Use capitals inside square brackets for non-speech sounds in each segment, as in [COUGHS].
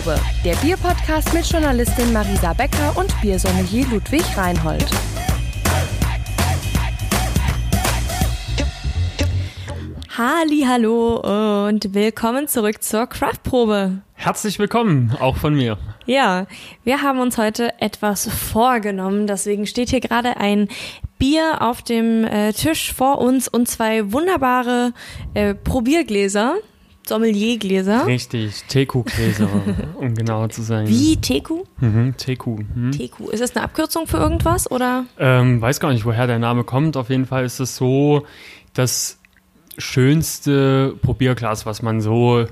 Craftprobe, der Bierpodcast mit Journalistin Marisa Becker und Biersommelier Ludwig Reinhold. Halli, hallo und willkommen zurück zur Craftprobe. Herzlich willkommen, auch von mir. Ja, wir haben uns heute etwas vorgenommen. Deswegen steht hier gerade ein Bier auf dem äh, Tisch vor uns und zwei wunderbare äh, Probiergläser. Sommeliergläser. Richtig, Teku-Gläser, [LAUGHS] um genauer zu sein. Wie Teku? Mhm, Teku. Mhm. Teku. Ist das eine Abkürzung für irgendwas oder? Ähm, weiß gar nicht, woher der Name kommt. Auf jeden Fall ist es so, dass schönste Probierglas, was man so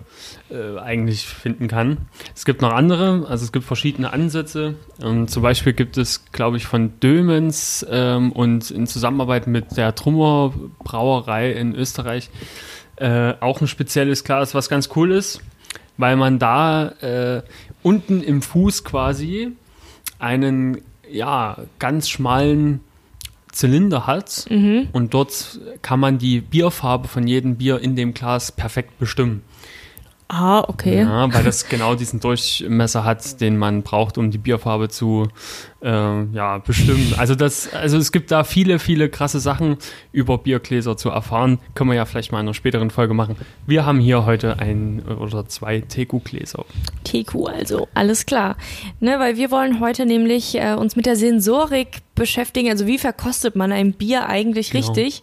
äh, eigentlich finden kann. Es gibt noch andere, also es gibt verschiedene Ansätze. Ähm, zum Beispiel gibt es, glaube ich, von Dömens ähm, und in Zusammenarbeit mit der Trummer Brauerei in Österreich äh, auch ein spezielles Glas, was ganz cool ist, weil man da äh, unten im Fuß quasi einen ja ganz schmalen Zylinder hat mhm. und dort kann man die Bierfarbe von jedem Bier in dem Glas perfekt bestimmen. Ah, okay. Ja, weil das genau diesen Durchmesser hat, den man braucht, um die Bierfarbe zu äh, ja, bestimmen. Also das, also es gibt da viele, viele krasse Sachen über Biergläser zu erfahren. Können wir ja vielleicht mal in einer späteren Folge machen. Wir haben hier heute ein oder zwei Teku-Gläser. Teku, also alles klar. Ne, weil wir wollen heute nämlich äh, uns mit der Sensorik beschäftigen. Also wie verkostet man ein Bier eigentlich genau. richtig?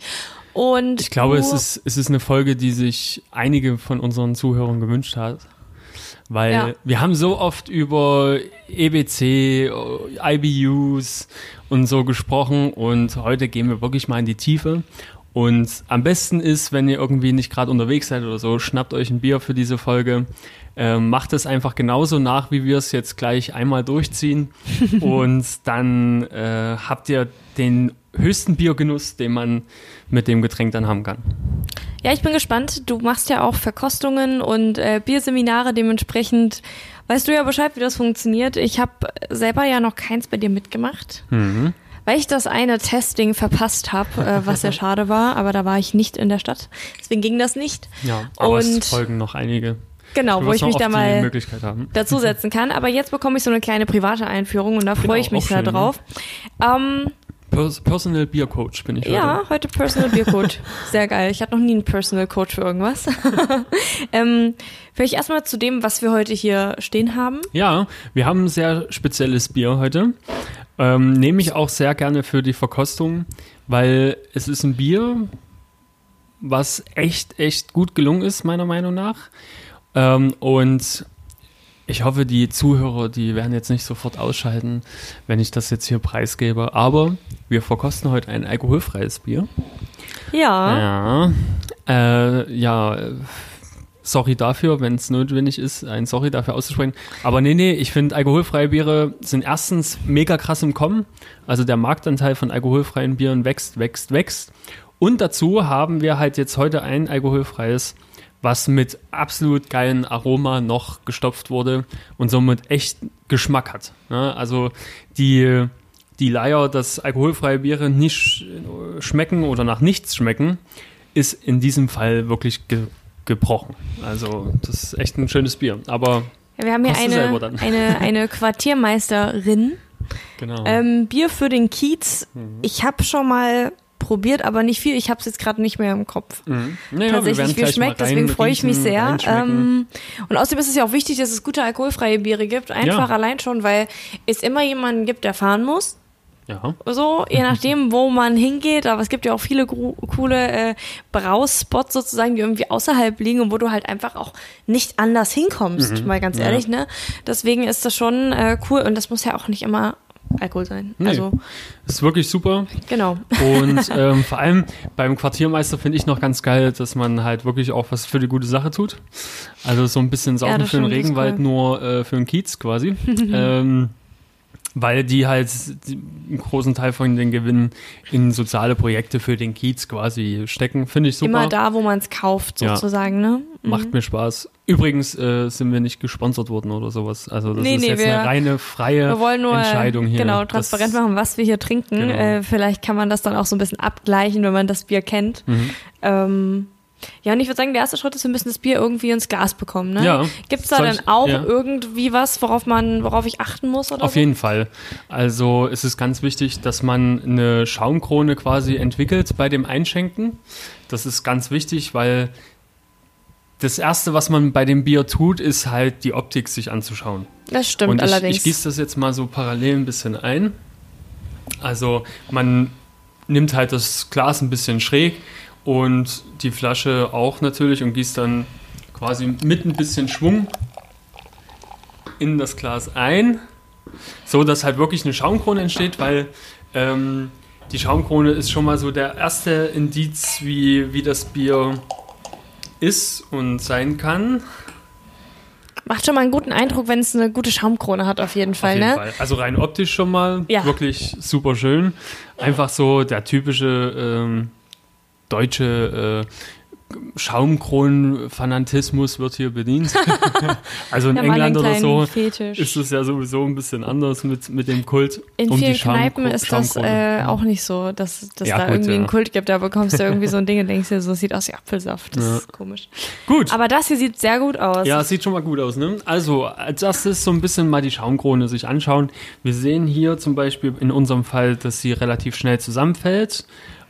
Und ich glaube, es ist, es ist eine Folge, die sich einige von unseren Zuhörern gewünscht hat. Weil ja. wir haben so oft über EBC, IBUs und so gesprochen und heute gehen wir wirklich mal in die Tiefe. Und am besten ist, wenn ihr irgendwie nicht gerade unterwegs seid oder so, schnappt euch ein Bier für diese Folge. Ähm, macht es einfach genauso nach, wie wir es jetzt gleich einmal durchziehen. [LAUGHS] und dann äh, habt ihr den höchsten Biergenuss, den man mit dem Getränk dann haben kann. Ja, ich bin gespannt. Du machst ja auch Verkostungen und äh, Bierseminare dementsprechend. Weißt du ja Bescheid, wie das funktioniert. Ich habe selber ja noch keins bei dir mitgemacht. Mhm. Weil ich das eine Testing verpasst habe, äh, was sehr [LAUGHS] schade war, aber da war ich nicht in der Stadt. Deswegen ging das nicht. Ja, aber und es folgen noch einige. Genau, wo ich mich da mal [LAUGHS] dazusetzen kann. Aber jetzt bekomme ich so eine kleine private Einführung und da freue genau, ich mich sehr ne? drauf. Ähm, Personal Beer Coach bin ich heute. Ja, heute Personal Beer Coach. [LAUGHS] Sehr geil. Ich hatte noch nie einen Personal Coach für irgendwas. [LAUGHS] ähm, vielleicht erstmal zu dem, was wir heute hier stehen haben. Ja, wir haben ein sehr spezielles Bier heute. Ähm, nehme ich auch sehr gerne für die Verkostung, weil es ist ein Bier, was echt, echt gut gelungen ist, meiner Meinung nach. Ähm, und ich hoffe, die Zuhörer, die werden jetzt nicht sofort ausschalten, wenn ich das jetzt hier preisgebe. Aber wir verkosten heute ein alkoholfreies Bier. Ja. Ja. Äh, ja. Sorry dafür, wenn es notwendig ist, ein Sorry dafür auszusprechen. Aber nee, nee, ich finde, alkoholfreie Biere sind erstens mega krass im Kommen. Also der Marktanteil von alkoholfreien Bieren wächst, wächst, wächst. Und dazu haben wir halt jetzt heute ein alkoholfreies was mit absolut geilen Aroma noch gestopft wurde und somit echt Geschmack hat. Ne? Also die, die Leier, dass alkoholfreie Biere nicht schmecken oder nach nichts schmecken, ist in diesem Fall wirklich ge gebrochen. Also das ist echt ein schönes Bier. Aber ja, wir haben hier eine, eine, eine [LAUGHS] Quartiermeisterin. Genau. Ähm, Bier für den Kiez. Mhm. Ich habe schon mal probiert, aber nicht viel. Ich habe es jetzt gerade nicht mehr im Kopf. Mhm. Naja, Tatsächlich, wie schmeckt, deswegen freue ich mich sehr. Ähm, und außerdem ist es ja auch wichtig, dass es gute alkoholfreie Biere gibt. Einfach ja. allein schon, weil es immer jemanden gibt, der fahren muss. Ja. So, je nachdem, wo man hingeht, aber es gibt ja auch viele coole äh, Brauspots sozusagen, die irgendwie außerhalb liegen und wo du halt einfach auch nicht anders hinkommst, mhm. mal ganz ehrlich, ja. ne? Deswegen ist das schon äh, cool und das muss ja auch nicht immer Alkohol sein. Nee, also ist wirklich super. Genau. Und [LAUGHS] ähm, vor allem beim Quartiermeister finde ich noch ganz geil, dass man halt wirklich auch was für die gute Sache tut. Also so ein bisschen Saugen ja, für den Regenwald, cool. nur äh, für den Kiez quasi. [LAUGHS] ähm, weil die halt einen großen Teil von den Gewinnen in soziale Projekte für den Kiez quasi stecken. Finde ich super. Immer da, wo man es kauft, sozusagen, ja. ne? Mhm. Macht mir Spaß. Übrigens äh, sind wir nicht gesponsert worden oder sowas. Also das nee, ist nee, jetzt wir, eine reine freie wir wollen nur, Entscheidung hier. Genau, transparent das, machen, was wir hier trinken. Genau. Äh, vielleicht kann man das dann auch so ein bisschen abgleichen, wenn man das Bier kennt. Mhm. Ähm, Ja, und ich würde sagen, der erste Schritt ist, wir müssen das Bier irgendwie ins Glas bekommen. Ne? Ja. Gibt es da Soll dann ich- auch ja. irgendwie was, worauf man, worauf ich achten muss oder Auf so? jeden Fall. Also es ist ganz wichtig, dass man eine Schaumkrone quasi entwickelt bei dem Einschenken. Das ist ganz wichtig, weil das Erste, was man bei dem Bier tut, ist halt die Optik sich anzuschauen. Das stimmt Und ich, allerdings. ich gieße das jetzt mal so parallel ein bisschen ein. Also man nimmt halt das Glas ein bisschen schräg und die Flasche auch natürlich und gießt dann quasi mit ein bisschen Schwung in das Glas ein, so dass halt wirklich eine Schaumkrone entsteht, weil ähm, die Schaumkrone ist schon mal so der erste Indiz, wie, wie das Bier ist und sein kann. Macht schon mal einen guten Eindruck, wenn es eine gute Schaumkrone hat, auf jeden Fall, Auf jeden ne? Fall. Also rein optisch schon mal Ja. wirklich super schön. Einfach so der typische ähm, deutsche äh, Schaumkronen-Fanatismus wird hier bedient. [LAUGHS] also in Ja, England oder so Fetisch. ist es ja sowieso ein bisschen anders mit, mit dem Kult. In um die vielen Schaum- Kneipen ist das äh, auch nicht so, dass, dass Ja, da gut, irgendwie ja. einen Kult gibt. Da bekommst du [LAUGHS] irgendwie so ein Ding und denkst dir, so sieht aus wie Apfelsaft. Das Ja. ist komisch. Gut. Aber das hier sieht sehr gut aus. Ja, es sieht schon mal gut aus, ne? Also, als erstes so ein bisschen mal die Schaumkrone sich anschauen. Wir sehen hier zum Beispiel in unserem Fall, dass sie relativ schnell zusammenfällt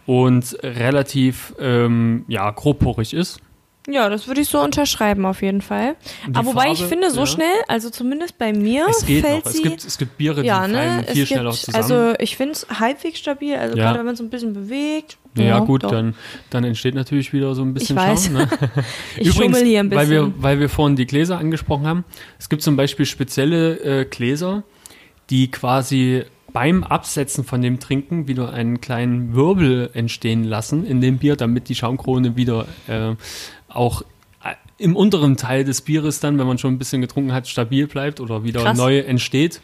und relativ, ähm, ja, grobporig ist. Ja, das würde ich so unterschreiben auf jeden Fall. Die Aber wobei ich Farbe, finde, so ja. schnell, also zumindest bei mir, Es geht fällt noch. sie. Es gibt, es gibt Biere, die ja, ne? viel es schneller gibt, zusammen. Also ich finde es halbwegs stabil. Also Ja. gerade wenn man so ein bisschen bewegt. ja, gut, doch. dann, dann entsteht natürlich wieder so ein bisschen [LAUGHS] Ich weiß. Schaum. Ne? Ich schummel hier ein Weil wir, bisschen. weil wir vorhin die Gläser angesprochen haben, es gibt zum Beispiel spezielle äh, Gläser, die quasi beim Absetzen von dem Trinken wieder einen kleinen Wirbel entstehen lassen in dem Bier, damit die Schaumkrone wieder äh, auch äh, im unteren Teil des Bieres dann, wenn man schon ein bisschen getrunken hat, stabil bleibt oder wieder Krass. neu entsteht.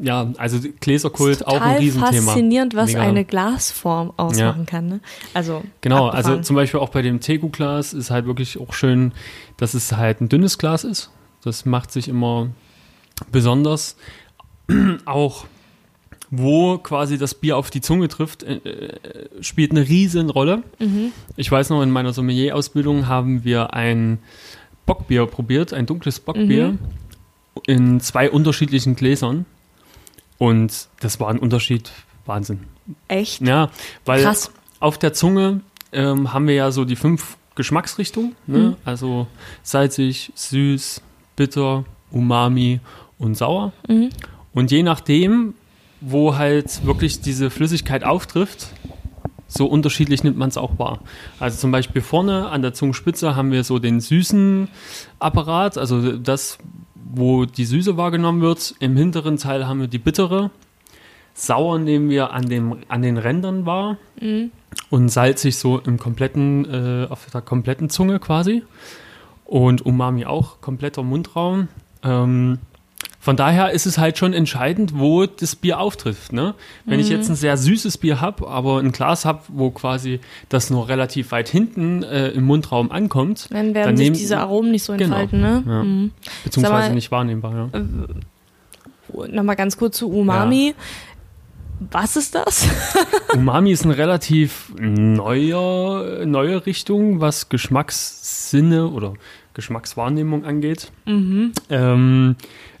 Ja, also Gläserkult auch ein Riesenthema. faszinierend, was Mega. eine Glasform ausmachen kann. Ne? Also Genau, abgefahren. also zum Beispiel auch bei dem Tegu-Glas ist halt wirklich auch schön, dass es halt ein dünnes Glas ist. Das macht sich immer besonders. [CLEARS THROAT] auch wo quasi das Bier auf die Zunge trifft, äh, äh, spielt eine riesen Rolle. Mhm. Ich weiß noch, in meiner Sommelier-Ausbildung haben wir ein Bockbier probiert, ein dunkles Bockbier Mhm. in zwei unterschiedlichen Gläsern. Und das war ein Unterschied, Wahnsinn. echt Ja, weil krass. auf der Zunge ähm, haben wir ja so die fünf Geschmacksrichtungen. Ne? Mhm. Also salzig, süß, bitter, umami und sauer. Mhm. Und je nachdem, wo halt wirklich diese Flüssigkeit auftrifft, so unterschiedlich nimmt man es auch wahr. Also zum Beispiel vorne an der Zungenspitze haben wir so den süßen Apparat, also das, wo die Süße wahrgenommen wird. Im hinteren Teil haben wir die bittere. Sauer nehmen wir an, dem, an den Rändern wahr Mhm. und salzig so im kompletten, äh, auf der kompletten Zunge quasi. Und Umami auch, kompletter Mundraum. Ähm, von daher ist es halt schon entscheidend, wo das Bier auftrifft. Ne? Wenn ich jetzt ein sehr süßes Bier habe, aber ein Glas habe, wo quasi das nur relativ weit hinten äh, im Mundraum ankommt, Dann werden dann sich diese Aromen nicht so Genau. entfalten, ne? Ja. Mhm. beziehungsweise mal, nicht wahrnehmbar. Ja. Nochmal ganz kurz zu Umami. Was ist das? [LAUGHS] Umami ist eine relativ neuer, neue Richtung, was Geschmackssinne oder Geschmackswahrnehmung angeht. Mhm. Ähm,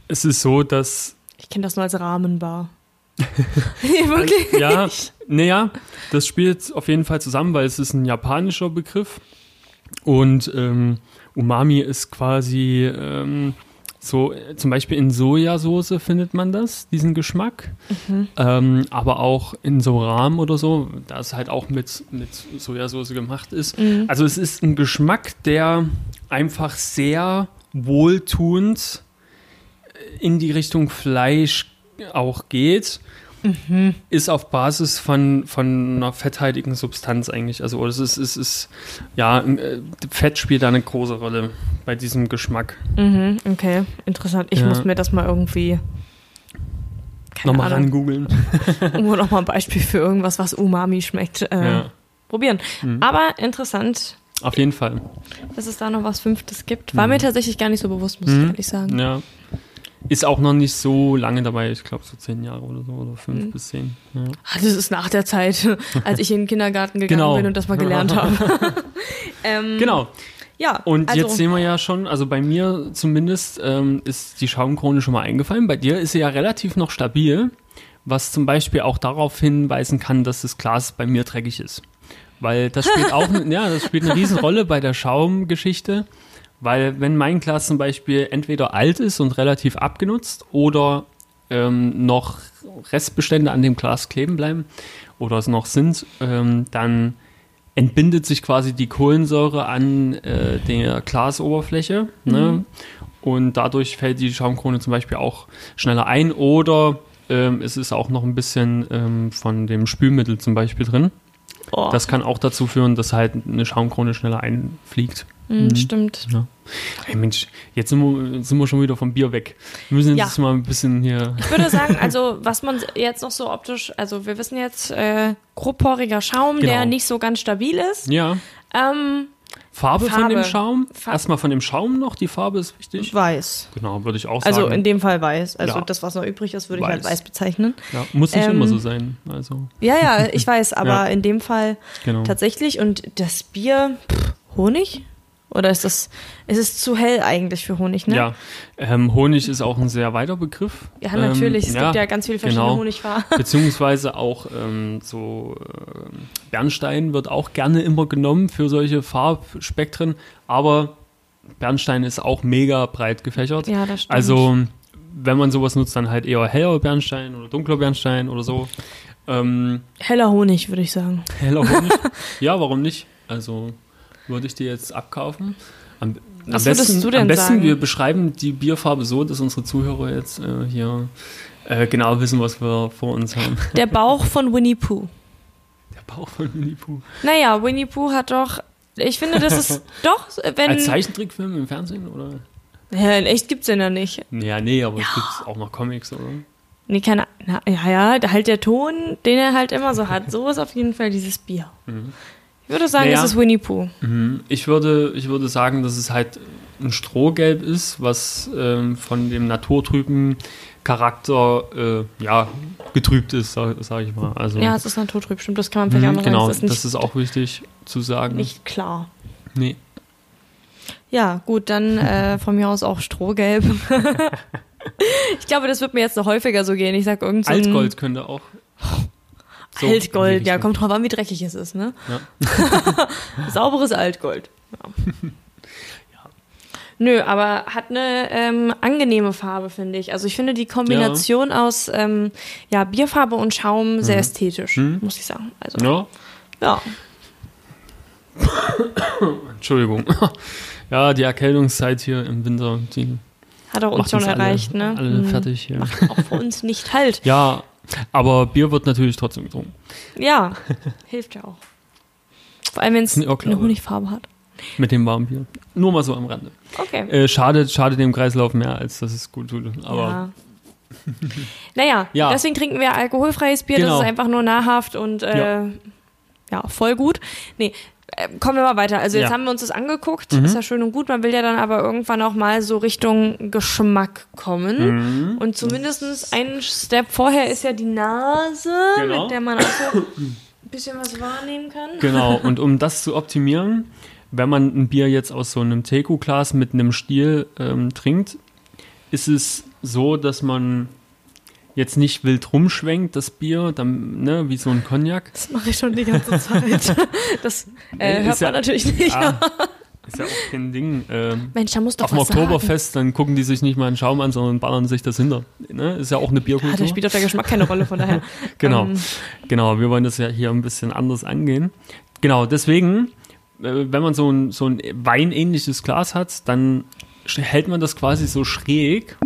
es ist so, dass Ich kenne das nur als Rahmenbar. [LAUGHS] nee, wirklich? ja, naja, das spielt auf jeden Fall zusammen, weil es ist ein japanischer Begriff und ähm, Umami ist quasi ähm, so, zum Beispiel in Sojasauce findet man das, diesen Geschmack, ähm, aber auch in so Rahmen oder so, da es halt auch mit, mit Sojasauce gemacht ist. Mhm. Also es ist ein Geschmack, der einfach sehr wohltuend in die Richtung Fleisch auch geht, ist auf Basis von, von einer fetthaltigen Substanz eigentlich. Also es ist, es ist ja, äh, Fett spielt da eine große Rolle bei diesem Geschmack. Mhm, okay, interessant. Ich Ja. muss mir das mal irgendwie keine Nochmal Ahnung, rangoogeln. [LAUGHS] irgendwo nochmal ein Beispiel für irgendwas, was Umami schmeckt, äh, Ja, probieren. Mhm. Aber interessant, auf jeden Fall. dass es da noch was Fünftes gibt. War mir tatsächlich gar nicht so bewusst, muss ich Mhm. ehrlich sagen. Ja. Ist auch noch nicht so lange dabei, ich glaube so zehn Jahre oder so, oder fünf mhm. bis zehn. Ja. Ah, das ist nach der Zeit, [LAUGHS] als ich in den Kindergarten gegangen genau. bin und das mal gelernt habe. [LAUGHS] ähm, genau. Ja, und also, jetzt sehen wir ja schon, also bei mir zumindest ähm, ist die Schaumkrone schon mal eingefallen. Bei dir ist sie ja relativ noch stabil, was zum Beispiel auch darauf hinweisen kann, dass das Glas bei mir dreckig ist. Weil das spielt auch, [LAUGHS] ja, das spielt eine Riesenrolle bei der Schaumgeschichte. Weil wenn mein Glas zum Beispiel entweder alt ist und relativ abgenutzt oder ähm, noch Restbestände an dem Glas kleben bleiben oder es noch sind, ähm, dann entbindet sich quasi die Kohlensäure an äh, der Glasoberfläche. Ne? Mhm. Und dadurch fällt die Schaumkrone zum Beispiel auch schneller ein. Oder ähm, es ist auch noch ein bisschen ähm, von dem Spülmittel zum Beispiel drin. Oh. Das kann auch dazu führen, dass halt eine Schaumkrone schneller einfliegt. Mhm, mhm. Stimmt. Ja. Hey Mensch, jetzt sind wir, sind wir schon wieder vom Bier weg. Wir müssen jetzt ja. mal ein bisschen hier. Ich würde sagen, [LAUGHS] also was man jetzt noch so optisch, also wir wissen jetzt, äh, grobporiger Schaum, genau. der nicht so ganz stabil ist. Ja. Ähm, Farbe, Farbe, von dem Schaum? Farbe. Erstmal von dem Schaum noch, die Farbe ist wichtig. Weiß. Genau, würde ich auch also sagen. Also in dem Fall weiß. Also ja. das, was noch übrig ist, würde weiß. ich halt weiß bezeichnen. Ja, muss nicht ähm, immer so sein. Also. Ja, ja, [LAUGHS] ich weiß, aber ja. in dem Fall genau. tatsächlich. Und das Bier, pff, Honig? Oder ist das, ist es zu hell eigentlich für Honig, ne? Ja, ähm, Honig ist auch ein sehr weiter Begriff. Ja, natürlich. Ähm, es ja, gibt ja ganz viele verschiedene genau. Honigfarben. [LAUGHS] [LAUGHS] Beziehungsweise auch ähm, so äh, Bernstein wird auch gerne immer genommen für solche Farbspektren, aber Bernstein ist auch mega breit gefächert. Ja, das stimmt. Also wenn man sowas nutzt, dann halt eher heller Bernstein oder dunkler Bernstein oder so. Ähm, heller Honig, würde ich sagen. Heller Honig? [LAUGHS] ja, warum nicht? Also würde ich dir jetzt abkaufen. Am, am besten, am besten sagen? wir beschreiben die Bierfarbe so, dass unsere Zuhörer jetzt äh, hier äh, genau wissen, was wir vor uns haben. Der Bauch von Winnie Pooh. Der Bauch von Winnie Pooh. Naja, Winnie Pooh hat doch, ich finde, das ist [LAUGHS] doch, wenn... Als Zeichentrickfilm im Fernsehen, oder? Ja, in echt gibt's den ja nicht. Ja, nee, aber ja. es gibt auch noch Comics, oder? Nee, keine na, Ja, ja, halt der Ton, den er halt immer so hat. So ist auf jeden Fall dieses Bier. Mhm. Ich würde sagen, naja, es ist Winnie Pooh. Mhm. Ich würde, ich würde sagen, dass es halt ein Strohgelb ist, was ähm, von dem naturtrüben Charakter äh, ja, getrübt ist, sage sag ich mal. Also, ja, es ist naturtrüb, stimmt, das kann man vielleicht auch noch Genau, sagen. das ist auch wichtig zu sagen. Nicht klar. Nee. Ja, gut, dann äh, [LAUGHS] von mir aus auch Strohgelb. [LAUGHS] ich glaube, das wird mir jetzt noch häufiger so gehen. Ich sag irgend so Altgold könnte auch. [LAUGHS] So Altgold, ja, kommt drauf an, wie dreckig es ist, ne? Ja. [LAUGHS] Sauberes Altgold. Ja. [LAUGHS] ja. Nö, aber hat eine ähm, angenehme Farbe, finde ich. Also ich finde die Kombination ja. aus ähm, ja, Bierfarbe und Schaum sehr mhm. ästhetisch, mhm. muss ich sagen. Also, ja. Ja. [COUGHS] Entschuldigung. [LAUGHS] Ja, die Erkältungszeit hier im Winter, die hat auch uns schon erreicht, alle, ne? Alle mhm. fertig hier. Macht auch für uns nicht halt. Ja, aber Bier wird natürlich trotzdem getrunken. Ja, hilft ja auch. Vor allem, wenn es eine Honigfarbe hat. Mit dem warmen Bier. Nur mal so am Rande. Okay. Äh, schadet, schadet dem Kreislauf mehr, als dass es gut tut. Aber ja. naja, [LAUGHS] ja. deswegen trinken wir alkoholfreies Bier. Genau. Das ist einfach nur nahrhaft und äh, ja. ja. voll gut. Nee, kommen wir mal weiter. Also jetzt ja. haben wir uns das angeguckt, mhm. ist ja schön und gut. Man will ja dann aber irgendwann auch mal so Richtung Geschmack kommen. Mhm. Und zumindest einen Step vorher ist ja die Nase, genau. mit der man auch so ein bisschen was wahrnehmen kann. Genau, [LAUGHS] und um das zu optimieren, wenn man ein Bier jetzt aus so einem Teku-Glas mit einem Stiel ähm, trinkt, ist es so, dass man jetzt nicht wild rumschwenkt, das Bier, dann, ne, wie so ein Cognac. Das mache ich schon die ganze Zeit. [LAUGHS] Das äh, hört ja, man natürlich nicht. Ah, ist ja auch kein Ding. Ähm, Mensch, da muss doch Auf dem Oktoberfest, sagen. dann gucken die sich nicht mal einen Schaum an, sondern ballern sich das hinter. Ne? Ist ja auch eine Bierkultur. Ja, da spielt doch der Geschmack keine Rolle, von daher. [LAUGHS] genau, ähm. genau. Wir wollen das ja hier ein bisschen anders angehen. Genau, deswegen, äh, wenn man so ein, so ein weinähnliches Glas hat, dann hält man das quasi so schräg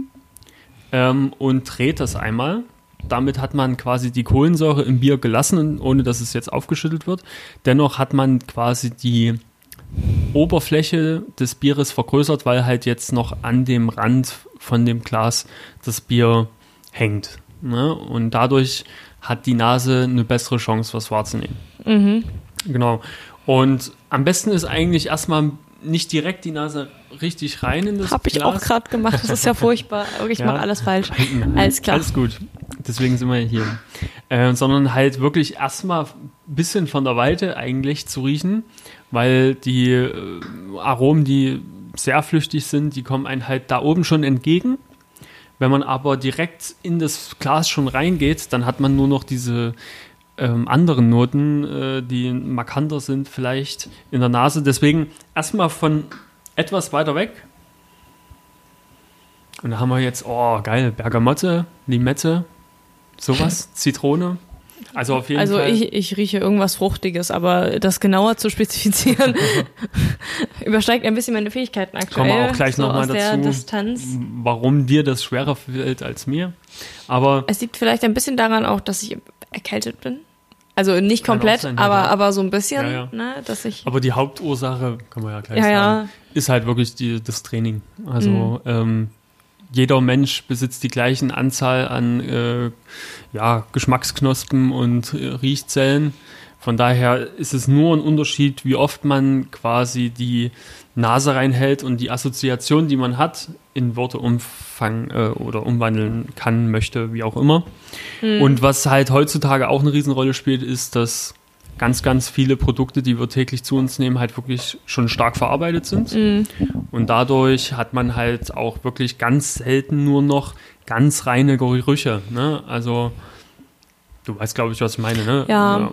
ähm, und dreht das einmal. Damit hat man quasi die Kohlensäure im Bier gelassen, ohne dass es jetzt aufgeschüttelt wird. Dennoch hat man quasi die Oberfläche des Bieres vergrößert, weil halt jetzt noch an dem Rand von dem Glas das Bier hängt. Ne? Und dadurch hat die Nase eine bessere Chance, was wahrzunehmen. Mhm. Genau. Und am besten ist eigentlich erstmal nicht direkt die Nase richtig rein in das Hab ich Glas. auch gerade gemacht. Das ist ja furchtbar. Ich Ja. mache alles falsch. [LAUGHS] Alles klar. Alles gut. Deswegen sind wir hier. Äh, sondern halt wirklich erstmal ein bisschen von der Weite eigentlich zu riechen, weil die äh, Aromen, die sehr flüchtig sind, die kommen einem halt da oben schon entgegen. Wenn man aber direkt in das Glas schon reingeht, dann hat man nur noch diese ähm, anderen Noten, äh, die markanter sind vielleicht in der Nase. Deswegen erstmal von etwas weiter weg. Und da haben wir jetzt, oh geil, Bergamotte, Limette, sowas, [LAUGHS] Zitrone. Also auf jeden Also Fall. ich, ich rieche irgendwas Fruchtiges, aber das genauer zu spezifizieren [LAUGHS] übersteigt ein bisschen meine Fähigkeiten aktuell. Kommen wir auch gleich so noch mal aus der dazu. Distanz. warum dir das schwerer fällt als mir. Aber Es liegt vielleicht ein bisschen daran auch, dass ich erkältet bin. Also nicht Kann komplett, sein, aber, ja. aber so ein bisschen, Ja, ja. Ne, dass ich. Aber die Hauptursache, kann man ja gleich sagen, ist halt wirklich die, das Training. Also Mhm. ähm, jeder Mensch besitzt die gleichen Anzahl an äh, ja, Geschmacksknospen und äh, Riechzellen. Von daher ist es nur ein Unterschied, wie oft man quasi die Nase reinhält und die Assoziation, die man hat, in Worte umfangen äh, oder umwandeln kann, möchte, wie auch immer. Und was halt heutzutage auch eine Riesenrolle spielt, ist, dass ganz, ganz viele Produkte, die wir täglich zu uns nehmen, halt wirklich schon stark verarbeitet sind. Und dadurch hat man halt auch wirklich ganz selten nur noch ganz reine Gerüche. Ne? Also, du weißt, glaube ich, was ich meine, ne? Ja.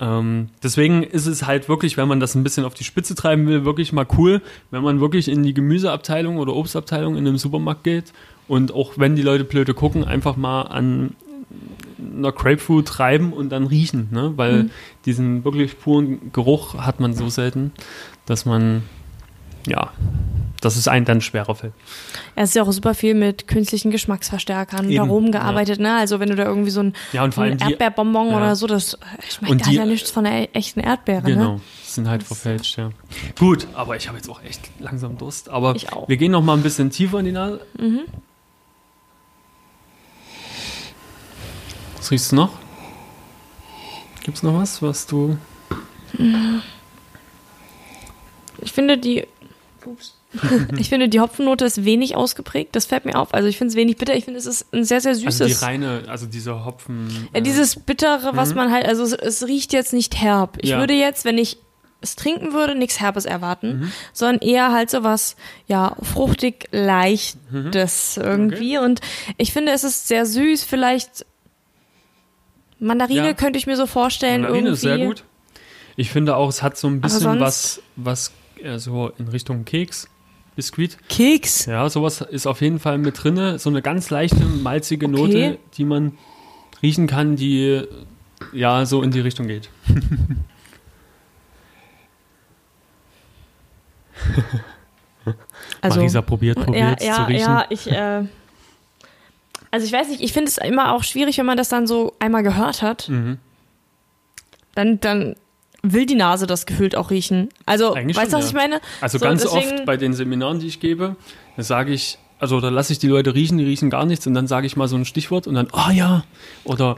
Ähm, deswegen ist es halt wirklich, wenn man das ein bisschen auf die Spitze treiben will, wirklich mal cool, wenn man wirklich in die Gemüseabteilung oder Obstabteilung in einem Supermarkt geht und auch wenn die Leute blöde gucken, einfach mal an einer Grapefruit reiben und dann riechen, ne? weil Mhm. diesen wirklich puren Geruch hat man so selten, dass man, ja, dass es einen dann schwerer fällt. Es ist ja auch super viel mit künstlichen Geschmacksverstärkern und Eben, Aromen gearbeitet, ne? Also wenn du da irgendwie so ein, Ja, und vor ein allem Erdbeerbonbon ja. oder so, das schmeckt da ja nichts von der e- echten Erdbeere, Genau, ne? sind halt verfälscht, ja. Gut, aber ich habe jetzt auch echt langsam Durst. Aber wir gehen noch mal ein bisschen tiefer in die Nase. Mhm. Was riechst du noch? Gibt es noch was, was du... Ich finde die Ups. [LAUGHS] ich finde die Hopfennote ist wenig ausgeprägt, das fällt mir auf. Also ich finde es wenig bitter, ich finde es ist ein sehr, sehr süßes. Also die reine, also dieser Hopfen... Ja, äh, dieses Bittere, was man halt, also es, es riecht jetzt nicht herb. Ich Ja. würde jetzt, wenn ich es trinken würde, nichts Herbes erwarten, Mhm. sondern eher halt so was, ja, fruchtig, leichtes Mhm. irgendwie. Und ich finde, es ist sehr süß, vielleicht Mandarine Ja. könnte ich mir so vorstellen. Mandarine irgendwie. ist sehr gut. Ich finde auch, es hat so ein bisschen was, was äh, so in Richtung Keks, Biskuit. Keks. Ja, sowas ist auf jeden Fall mit drinne. So eine ganz leichte, malzige Okay. Note, die man riechen kann, die äh, ja so in die Richtung geht. [LAUGHS] Also, Marisa probiert, probiert ja, zu ja, riechen. ja, ich, äh, also ich weiß nicht, ich finde es immer auch schwierig, wenn man das dann so einmal gehört hat. Mhm. Dann, dann will die Nase das gefühlt auch riechen. Also, Eigentlich weißt du, was ich ja. meine? Also So, ganz deswegen- oft bei den Seminaren, die ich gebe, sage ich, also da lasse ich die Leute riechen, die riechen gar nichts und dann sage ich mal so ein Stichwort und dann, ah ja, oder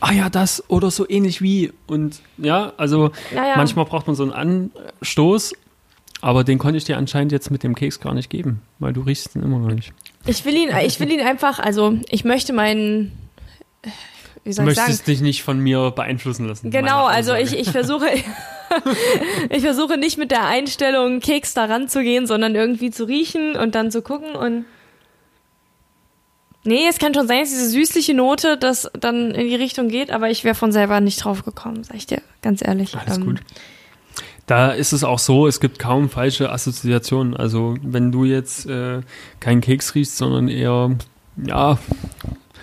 ah ja, das oder so ähnlich wie. Und ja, also Ja, ja. manchmal braucht man so einen Anstoß, aber den konnte ich dir anscheinend jetzt mit dem Keks gar nicht geben, weil du riechst ihn immer noch nicht. Ich will ihn, ich will ihn einfach, also ich möchte meinen, wie Du soll ich sagen? möchtest dich nicht von mir beeinflussen lassen. Genau, also ich, ich versuche, [LAUGHS] ich versuche nicht mit der Einstellung Keks da ranzugehen, sondern irgendwie zu riechen und dann zu gucken und Nee, es kann schon sein, dass diese süßliche Note das dann in die Richtung geht, aber ich wäre von selber nicht drauf gekommen, sag ich dir ganz ehrlich. Alles Ähm, gut. Da ist es auch so, es gibt kaum falsche Assoziationen. Also wenn du jetzt äh, keinen Keks riechst, sondern eher ja,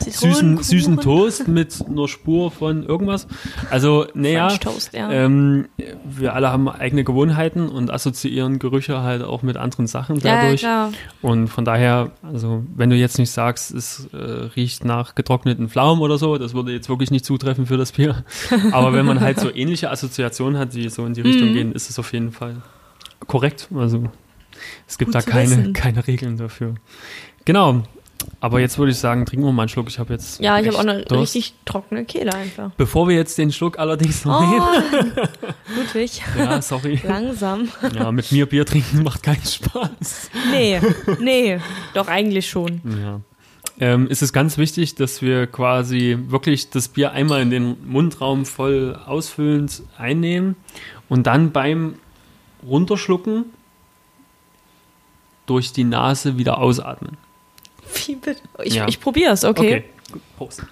süßen, süßen Toast mit einer Spur von irgendwas. Also, naja, ja. ähm, wir alle haben eigene Gewohnheiten und assoziieren Gerüche halt auch mit anderen Sachen ja, ja, dadurch. klar. und von daher, also wenn du jetzt nicht sagst, es äh, riecht nach getrockneten Pflaumen oder so, das würde jetzt wirklich nicht zutreffen für das Bier. [LAUGHS] Aber wenn man halt so ähnliche Assoziationen hat, die so in die Richtung Mhm. gehen, ist es auf jeden Fall korrekt. Also es gibt Gut da keine, wissen. keine Regeln dafür. Genau. Aber jetzt würde ich sagen, trinken wir mal einen Schluck. Ich habe jetzt. Ja, ich habe auch eine Durst. richtig trockene Kehle einfach. Bevor wir jetzt den Schluck allerdings noch nehmen. [LAUGHS] [LAUGHS] Oh, Ludwig, Ja, sorry. langsam. Ja, mit mir Bier trinken macht keinen Spaß. Nee, [LAUGHS] nee, doch eigentlich schon. Ja. Ähm, ist es ganz wichtig, dass wir quasi wirklich das Bier einmal in den Mundraum voll ausfüllend einnehmen und dann beim Runterschlucken durch die Nase wieder ausatmen. Wie bitte? Ich, Ja. ich probiere es, okay. gut. Prost.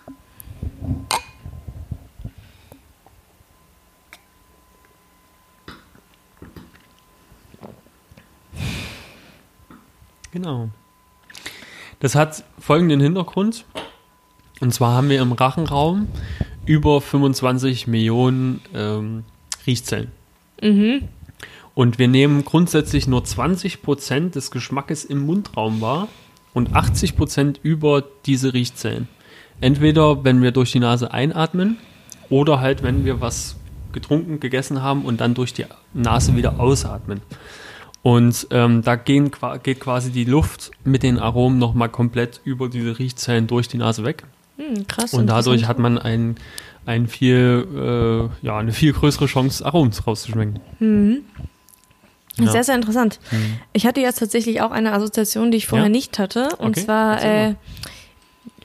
Genau. Das hat folgenden Hintergrund. Und zwar haben wir im Rachenraum über 25 Millionen ähm, Riechzellen. Mhm. Und wir nehmen grundsätzlich nur 20% des Geschmackes im Mundraum wahr und 80% über diese Riechzellen. Entweder wenn wir durch die Nase einatmen oder halt wenn wir was getrunken, gegessen haben und dann durch die Nase wieder ausatmen. Und ähm, da gehen, geht quasi die Luft mit den Aromen nochmal komplett über diese Riechzellen durch die Nase weg. Hm, krass. Und dadurch hat man ein, ein viel, äh, ja, eine viel größere Chance, Aromen rauszuschmecken. Mhm. Ja. Sehr, sehr interessant. Mhm. Ich hatte jetzt tatsächlich auch eine Assoziation, die ich vorher Ja? nicht hatte. Und Okay, zwar äh,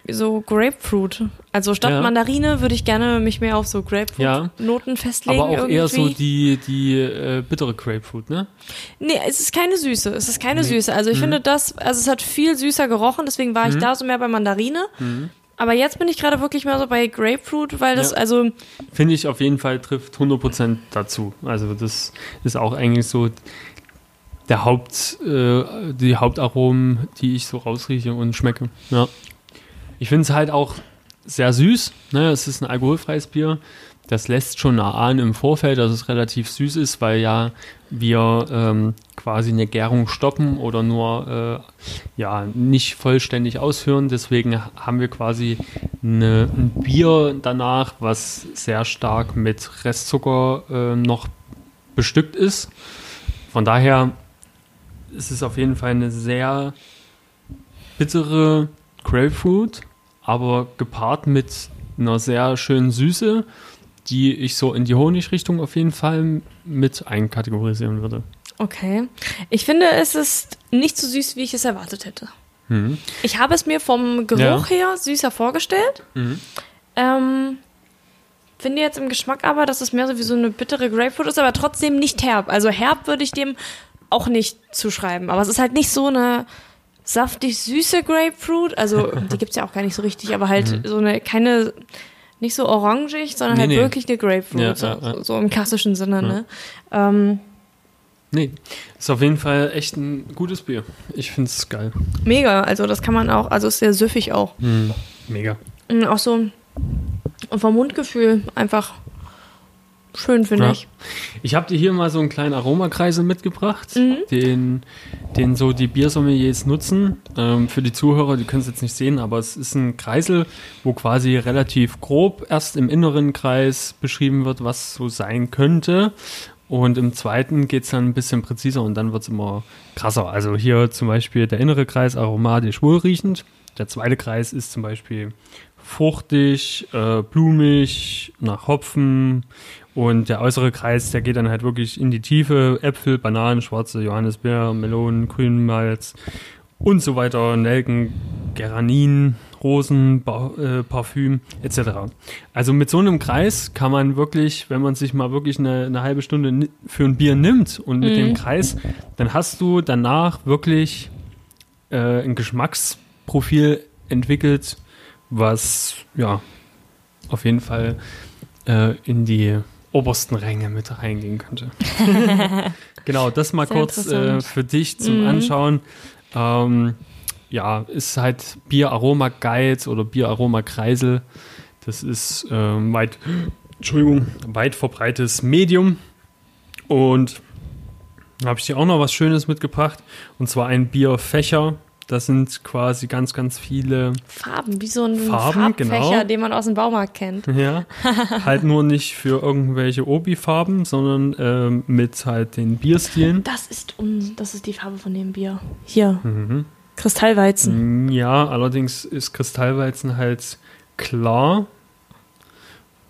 so Grapefruit. Also statt Ja. Mandarine würde ich gerne mich mehr auf so Grapefruit-Noten festlegen. Aber auch irgendwie. eher so die, die äh, bittere Grapefruit, ne? Nee, es ist keine Süße. Es ist keine Nee. Süße. Also ich Mhm. finde das, also es hat viel süßer gerochen, deswegen war ich Mhm. da so mehr bei Mandarine. Mhm. Aber jetzt bin ich gerade wirklich mehr so bei Grapefruit, weil das, Ja. also, Finde ich auf jeden Fall trifft 100% dazu. Also das ist auch eigentlich so der Haupt, äh, die Hauptaromen, die ich so rausrieche und schmecke. Ja. Ich finde es halt auch sehr süß. Ne? Es ist ein alkoholfreies Bier. Das lässt schon erahnen im Vorfeld, dass es relativ süß ist, weil ja wir ähm, quasi eine Gärung stoppen oder nur äh, ja, nicht vollständig ausführen. Deswegen haben wir quasi eine, ein Bier danach, was sehr stark mit Restzucker äh, noch bestückt ist. Von daher ist es auf jeden Fall eine sehr bittere Grapefruit, aber gepaart mit einer sehr schönen Süße, die ich so in die Honigrichtung auf jeden Fall mit einkategorisieren würde. okay. Ich finde, es ist nicht so süß, wie ich es erwartet hätte. Mhm. Ich habe es mir vom Geruch her süßer vorgestellt. Mhm. Ähm, finde jetzt im Geschmack aber, dass es mehr so wie so eine bittere Grapefruit ist, aber trotzdem nicht herb. Also herb würde ich dem auch nicht zuschreiben. Aber es ist halt nicht so eine saftig süße Grapefruit. Also [LAUGHS] die gibt es ja auch gar nicht so richtig, aber halt so eine, keine, nicht so orangig, sondern Nee, halt nee. wirklich eine Grapefruit. Ja, so, ja, so, im klassischen Sinne, ne? Ähm, Nee, ist auf jeden Fall echt ein gutes Bier. Ich finde es geil. mega. Also das kann man auch, also ist sehr süffig auch. Mega. Und auch so vom Mundgefühl einfach schön, finde Ja. ich. Ich habe dir hier mal so einen kleinen Aromakreisel mitgebracht, Mhm. den, den so die Biersommeliers nutzen. Ähm, für die Zuhörer, die können es jetzt nicht sehen, aber es ist ein Kreisel, wo quasi relativ grob erst im inneren Kreis beschrieben wird, was so sein könnte. Und im zweiten geht es dann ein bisschen präziser und dann wird es immer krasser. Also hier zum Beispiel der innere Kreis aromatisch wohlriechend. Der zweite Kreis ist zum Beispiel fruchtig, äh, blumig, nach Hopfen. Und der äußere Kreis, der geht dann halt wirklich in die Tiefe. Äpfel, Bananen, schwarze Johannisbeer, Melonen, Grünmalz und so weiter. Nelken, Geranin, Rosen, ba äh, Parfüm etc. Also mit so einem Kreis kann man wirklich, wenn man sich mal wirklich eine, eine halbe Stunde für ein Bier nimmt und mit Mhm. dem Kreis, dann hast du danach wirklich äh, ein Geschmacksprofil entwickelt, was ja auf jeden Fall äh, in die obersten Ränge mit reingehen könnte. [LAUGHS] genau, das mal Sehr kurz äh, für dich zum Mhm. Anschauen. Ähm, ja, ist halt Bier-Aroma Guide oder Bier-Aroma Kreisel. Das ist ähm, weit, Entschuldigung, weit verbreitetes Medium. Und da habe ich dir auch noch was Schönes mitgebracht. Und zwar ein Bierfächer. Das sind quasi ganz, ganz viele, Farben, wie so ein Farben, Farbfächer, genau. den man aus dem Baumarkt kennt. ja, halt nur nicht für irgendwelche Obi-Farben, sondern ähm, mit halt den Bierstilen. Das ist un das ist die Farbe von dem Bier. Hier. Mhm. Kristallweizen. Mm, Ja, allerdings ist Kristallweizen halt klar.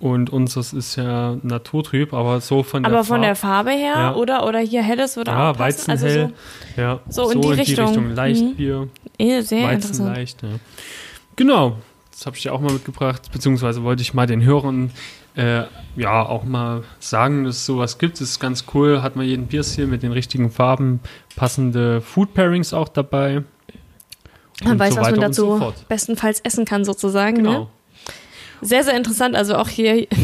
Und unseres ist ja naturtrüb, aber so von der Aber von der Farbe- Farbe her Ja. oder oder hier helles würde Ja, auch passen. Also Weizenhell. ja, so in die Richtung. Mhm. Leichtbier, so eh, sehr Weizen interessant. leicht. Ja. Genau, das habe ich dir auch mal mitgebracht, beziehungsweise wollte ich mal den Hörern äh, ja auch mal sagen, dass es sowas gibt. Das ist ganz cool. Hat man jeden Bierstil mit den richtigen Farben, passende Food Pairings auch dabei. Man und weiß, so was man so dazu fort. bestenfalls essen kann sozusagen. Ne? Sehr, sehr interessant. Also auch hier. [LAUGHS]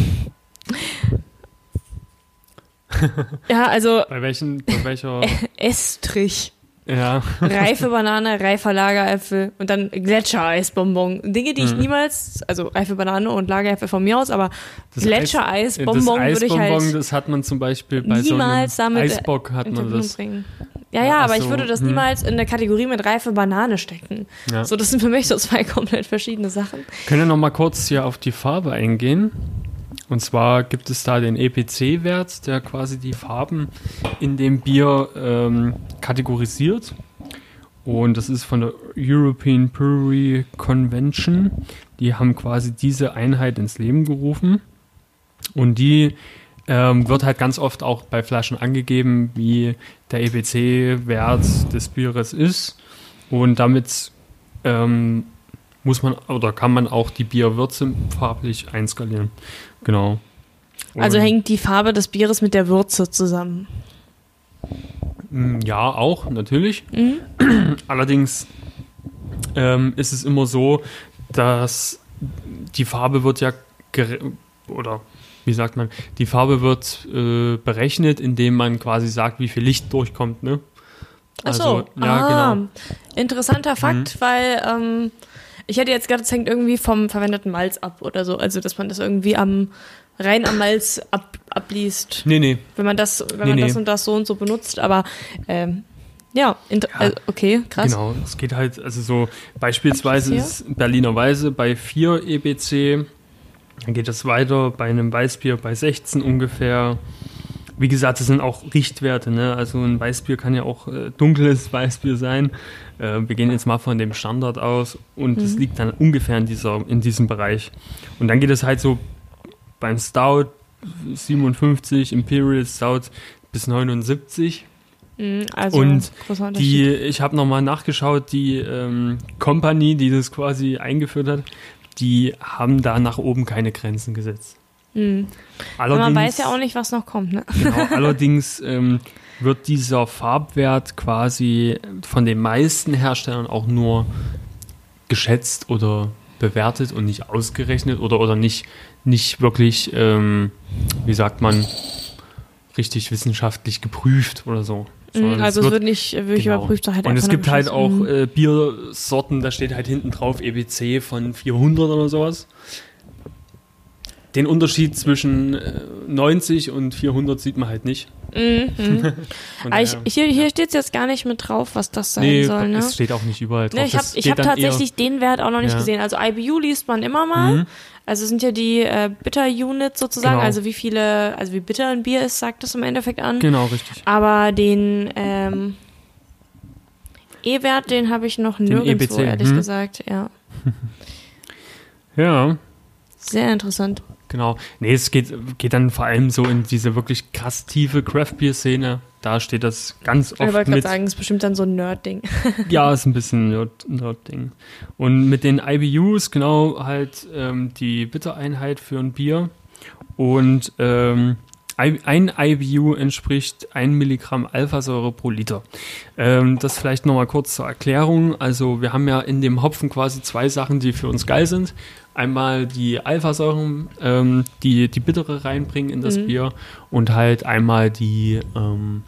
ja, also Bei welchen, bei welcher, [LAUGHS] Estrich. ja, Reife Banane, reifer Lageräpfel und dann Gletschereisbonbon. Dinge, die ich Mhm. niemals, also reife Banane und Lageräpfel von mir aus, aber Gletschereisbonbon würde ich halt das hat man zum Beispiel bei niemals so einem damit, Eisbock hat man das. bringen. Ja, Ja, aber ich so, würde das hm. niemals in eine Kategorie mit reife Banane stecken. Ja. So, das sind für mich so zwei [LAUGHS] komplett verschiedene Sachen. Können wir noch mal kurz hier auf die Farbe eingehen. Und zwar gibt es da den EPC-Wert, der quasi die Farben in dem Bier ähm, kategorisiert. Und das ist von der European Brewery Convention. Die haben quasi diese Einheit ins Leben gerufen. Und die ähm, wird halt ganz oft auch bei Flaschen angegeben, wie der EPC-Wert des Bieres ist. Und damit ähm, muss man oder kann man auch die Bierwürze farblich einskalieren. Genau. Also Und, hängt die Farbe des Bieres mit der Würze zusammen. mm, Ja, auch, natürlich. Mhm. [CLEARS THROAT] Allerdings ähm, ist es immer so, dass die Farbe wird ja oder wie sagt man, die Farbe wird äh, berechnet, indem man quasi sagt, wie viel Licht durchkommt, ne? Ach so, Also, ja, ah, genau. interessanter Fakt, Mhm. weil ähm, ich hätte jetzt gedacht, es hängt irgendwie vom verwendeten Malz ab oder so. Also, dass man das irgendwie am rein am Malz ab, abliest, Nee, nee. wenn man das, wenn Nee, man das nee. und das so und so benutzt. Aber ähm, ja, Ja. äh, okay, krass. Genau, es geht halt, also so beispielsweise ist Berliner Weise bei 4 EBC, dann geht es weiter bei einem Weißbier bei 16 ungefähr. Wie gesagt, das sind auch Richtwerte, ne? Also ein Weißbier kann ja auch äh, dunkles [LAUGHS] Weißbier sein. Äh, wir gehen jetzt mal von dem Standard aus und es Mhm. liegt dann ungefähr in, dieser, in diesem Bereich. Und dann geht es halt so beim Stout 57, Imperial Stout bis 79. Mhm, also Und. Die, ich habe nochmal nachgeschaut, die ähm, Company, die das quasi eingeführt hat, die haben da nach oben keine Grenzen gesetzt. Mhm. Man weiß ja auch nicht, was noch kommt, ne? Genau, [LAUGHS] allerdings ähm, wird dieser Farbwert quasi von den meisten Herstellern auch nur geschätzt oder bewertet und nicht ausgerechnet oder, oder nicht, nicht wirklich, ähm, wie sagt man, richtig wissenschaftlich geprüft oder so. Sondern Mhm, also es wird nicht äh, wirklich Genau. überprüft. Halt Und es gibt halt auch Mhm. äh, Biersorten, da steht halt hinten drauf EBC von 400 oder sowas. Den Unterschied zwischen äh, 90 und 400 sieht man halt nicht. Mhm, mhm. [LAUGHS] Ich, hier hier steht es jetzt gar nicht mit drauf, was das sein nee, soll, ne? es steht auch nicht überall drauf. Ne, ich habe Das ich hab tatsächlich den Wert auch noch nicht Ja. gesehen. Also IBU liest man immer mal. Mhm. Also sind ja die äh, Bitter-Units sozusagen. Genau. Also wie viele, also wie bitter ein Bier ist, sagt das im Endeffekt an. Genau, richtig. Aber den ähm, E-Wert, den habe ich noch nirgendwo, EBC, ehrlich hm. gesagt. Ja, [LAUGHS] Ja, sehr interessant. Genau. Nee, es geht, geht dann vor allem so in diese wirklich krass tiefe Craft-Bier-Szene. Da steht das ganz Ich oft wollte gerade sagen, ist bestimmt dann so ein Nerd-Ding. [LAUGHS] Ja, ist ein bisschen Nerd- Nerd-Ding. Und mit den IBUs, genau, halt ähm, die Bittereinheit für ein Bier. Und ähm, ein IBU entspricht 1 Milligramm Alphasäure pro Liter. Ähm, das vielleicht nochmal kurz zur Erklärung. Also wir haben ja in dem Hopfen quasi zwei Sachen, die für uns geil sind. Einmal die Alphasäuren, ähm, die die Bittere reinbringen in das Mhm. Bier und halt einmal die ähm,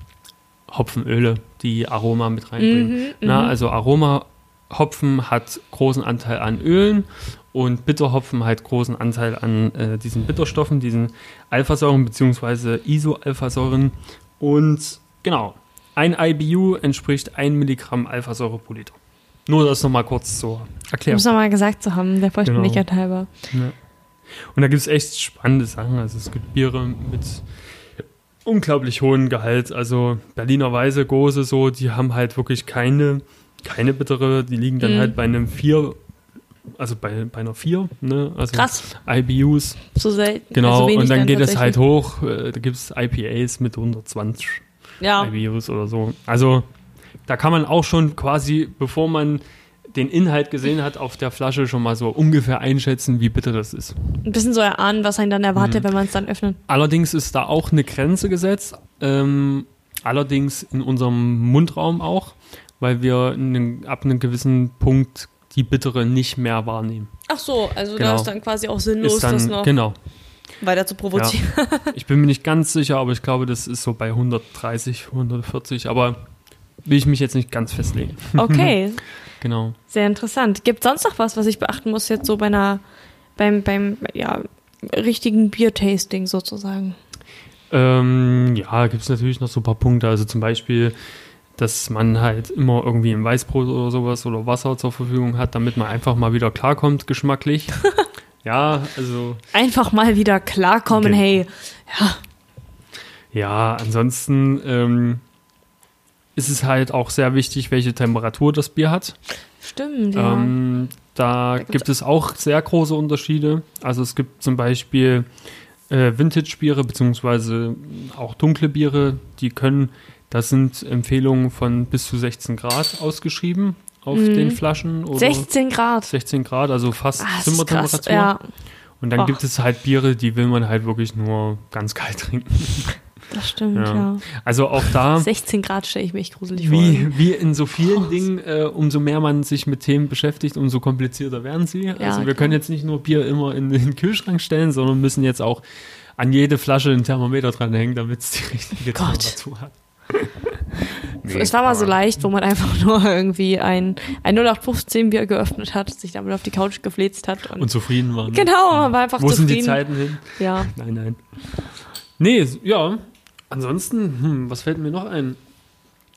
Hopfenöle, die Aroma mit reinbringen. Mhm, Na, mhm. also Aromahopfen hat großen Anteil an Ölen und Bitterhopfen hat großen Anteil an äh, diesen Bitterstoffen, diesen Alphasäuren bzw. Isoalphasäuren. Und genau, ein IBU entspricht 1 Milligramm Alphasäure pro Liter. Nur das nochmal kurz zur Erklärung. Muss noch mal gesagt zu haben, der Vollständigkeit halber. Ja. Und da gibt es echt spannende Sachen. Also es gibt Biere mit unglaublich hohem Gehalt. Also Berliner Weise, Gose, so, die haben halt wirklich keine keine bittere, die liegen dann Mhm. halt bei einem 4, also bei, bei einer 4, ne? Also Krass. IBUs, So selten. genau, also und dann geht es halt hoch, äh, da gibt es IPAs mit 120 Ja, IBUs oder so. Also da kann man auch schon quasi, bevor man den Inhalt gesehen hat, auf der Flasche schon mal so ungefähr einschätzen, wie bitter das ist. ein bisschen so erahnen, was einen dann erwartet, Mhm. wenn man es dann öffnet. Allerdings ist da auch eine Grenze gesetzt, ähm, allerdings in unserem Mundraum auch, weil wir einen, ab einem gewissen Punkt die bittere nicht mehr wahrnehmen. Ach so, also Genau. da ist dann quasi auch sinnlos, Ist das dann, noch genau. weiter zu provozieren. [LAUGHS] Ich bin mir nicht ganz sicher, aber ich glaube, das ist so bei 130, 140, aber will ich mich jetzt nicht ganz festlegen. Okay, [LAUGHS] Genau. sehr interessant. Gibt sonst noch was, was ich beachten muss jetzt so bei einer, beim, beim, ja, richtigen Bier-Tasting sozusagen? Ähm, ja, gibt es natürlich noch so ein paar Punkte. Also zum Beispiel, dass man halt immer irgendwie ein Weißbrot oder sowas oder Wasser zur Verfügung hat, damit man einfach mal wieder klarkommt, geschmacklich. [LAUGHS] ja, also Einfach mal wieder klarkommen, hey, ja, ansonsten ähm, ist es halt auch sehr wichtig, welche Temperatur das Bier hat. stimmt, ja. Ähm, da gibt's- gibt es auch sehr große Unterschiede. Also es gibt zum Beispiel äh, Vintage-Biere beziehungsweise auch dunkle Biere, die können, das sind Empfehlungen von bis zu 16 Grad ausgeschrieben auf Mhm. den Flaschen. Oder 16 Grad. 16 Grad, also fast krass, Zimmertemperatur. ja, Und dann Och. gibt es halt Biere, die will man halt wirklich nur ganz kalt trinken. [LAUGHS] das stimmt, Ja. ja. Also auch da [LAUGHS] 16 Grad stelle ich mir echt gruselig vor. Wie, wie in so vielen Dingen, äh, umso mehr man sich mit Themen beschäftigt, umso komplizierter werden sie. also wir klar. können jetzt nicht nur Bier immer in den [LAUGHS] Kühlschrank stellen, sondern müssen jetzt auch an jede Flasche ein Thermometer dranhängen, damit es die richtige Gott. Temperatur hat. [LAUGHS] es war mal so leicht, wo man einfach nur irgendwie ein, ein 0815 Bier geöffnet hat, sich damit auf die Couch gefläzt hat. Und, Und zufrieden waren. genau, man war einfach Wo sind zufrieden. die Zeiten hin? Ja. Nein, nein. Nee, ja. Ansonsten, hm, was fällt mir noch ein?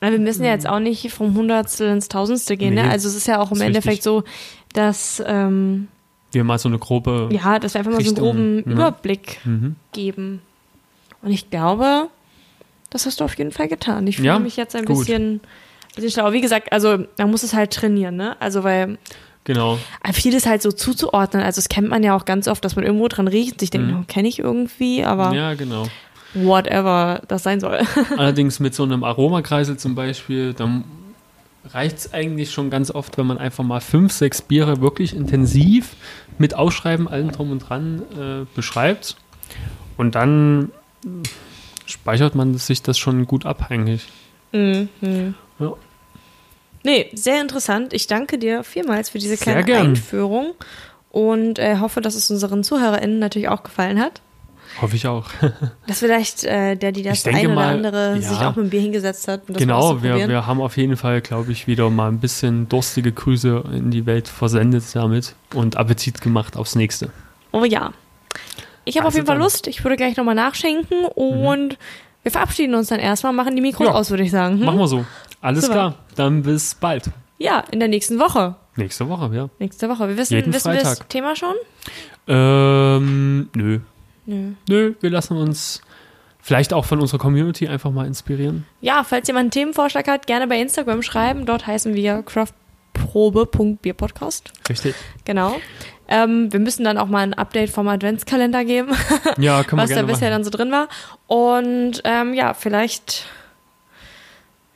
Aber wir müssen ja jetzt auch nicht vom Hundertstel ins Tausendste gehen, Nee, ne? Also es ist ja auch im Endeffekt richtig. so, dass, ähm, Wir mal so eine grobe. ja, dass wir einfach mal so einen Richtung, groben ja. Überblick Mhm. geben. Und ich glaube, das hast du auf jeden Fall getan. Ich fühle Ja, mich jetzt ein gut. bisschen, bisschen schlau. Wie gesagt, also man muss es halt trainieren, ne? Also weil Genau. vieles halt so zuzuordnen. Also das kennt man ja auch ganz oft, dass man irgendwo dran riecht und sich denkt, Mhm. oh, kenne ich irgendwie, aber Ja, genau. Whatever das sein soll. [LAUGHS] Allerdings mit so einem Aromakreisel zum Beispiel, dann reicht es eigentlich schon ganz oft, wenn man einfach mal fünf, sechs Biere wirklich intensiv mit Ausschreiben, allem drum und dran äh, beschreibt. Und dann speichert man sich das schon gut ab eigentlich. Mhm. Ja. Nee, sehr interessant. Ich danke dir vielmals für diese kleine. Einführung und äh, hoffe, dass es unseren ZuhörerInnen natürlich auch gefallen hat. Hoffe ich auch. [LAUGHS] Dass vielleicht äh, der, die das Ich eine oder mal, andere ja. sich auch mit dem Bier hingesetzt hat. Um genau, wir, wir haben auf jeden Fall, glaube ich, wieder mal ein bisschen durstige Grüße in die Welt versendet damit und Appetit gemacht aufs nächste. Oh ja. Ich habe auf Also jeden Fall. Mhm. Lust. Ich würde gleich nochmal nachschenken und wir verabschieden uns dann erstmal, machen die Mikros Ja. aus, würde ich sagen. Hm? Machen wir so. Alles Super. klar. Dann bis bald. Ja, in der nächsten Woche. Nächste Woche, ja. Nächste Woche. Wir wissen, Jeden wissen wir das Freitag. Thema schon? Ähm, nö. Nö. Nö, wir lassen uns vielleicht auch von unserer Community einfach mal inspirieren. Ja, falls jemand einen Themenvorschlag hat, gerne bei Instagram schreiben. Dort heißen wir craftprobe.bierpodcast. Richtig. Genau. Ähm, wir müssen dann auch mal ein Update vom Adventskalender geben, [LAUGHS] Ja, können was wir da gerne bisher machen. dann so drin war. Und ähm, ja, vielleicht.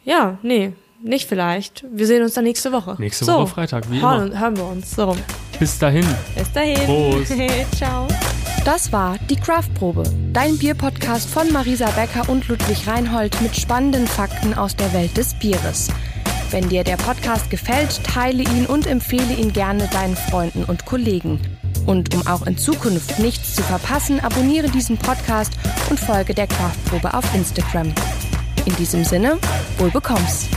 Ja, nee, nicht vielleicht. Wir sehen uns dann nächste Woche. Nächste so, Woche Freitag, wie immer. hören, hören wir uns. So. Bis dahin. Bis dahin. Prost. [LAUGHS] Ciao. Das war die Craftprobe, dein Bierpodcast von Marisa Becker und Ludwig Reinhold mit spannenden Fakten aus der Welt des Bieres. Wenn dir der Podcast gefällt, teile ihn und empfehle ihn gerne deinen Freunden und Kollegen. Und um auch in Zukunft nichts zu verpassen, abonniere diesen Podcast und folge der Craftprobe auf Instagram. In diesem Sinne, wohl bekomm's.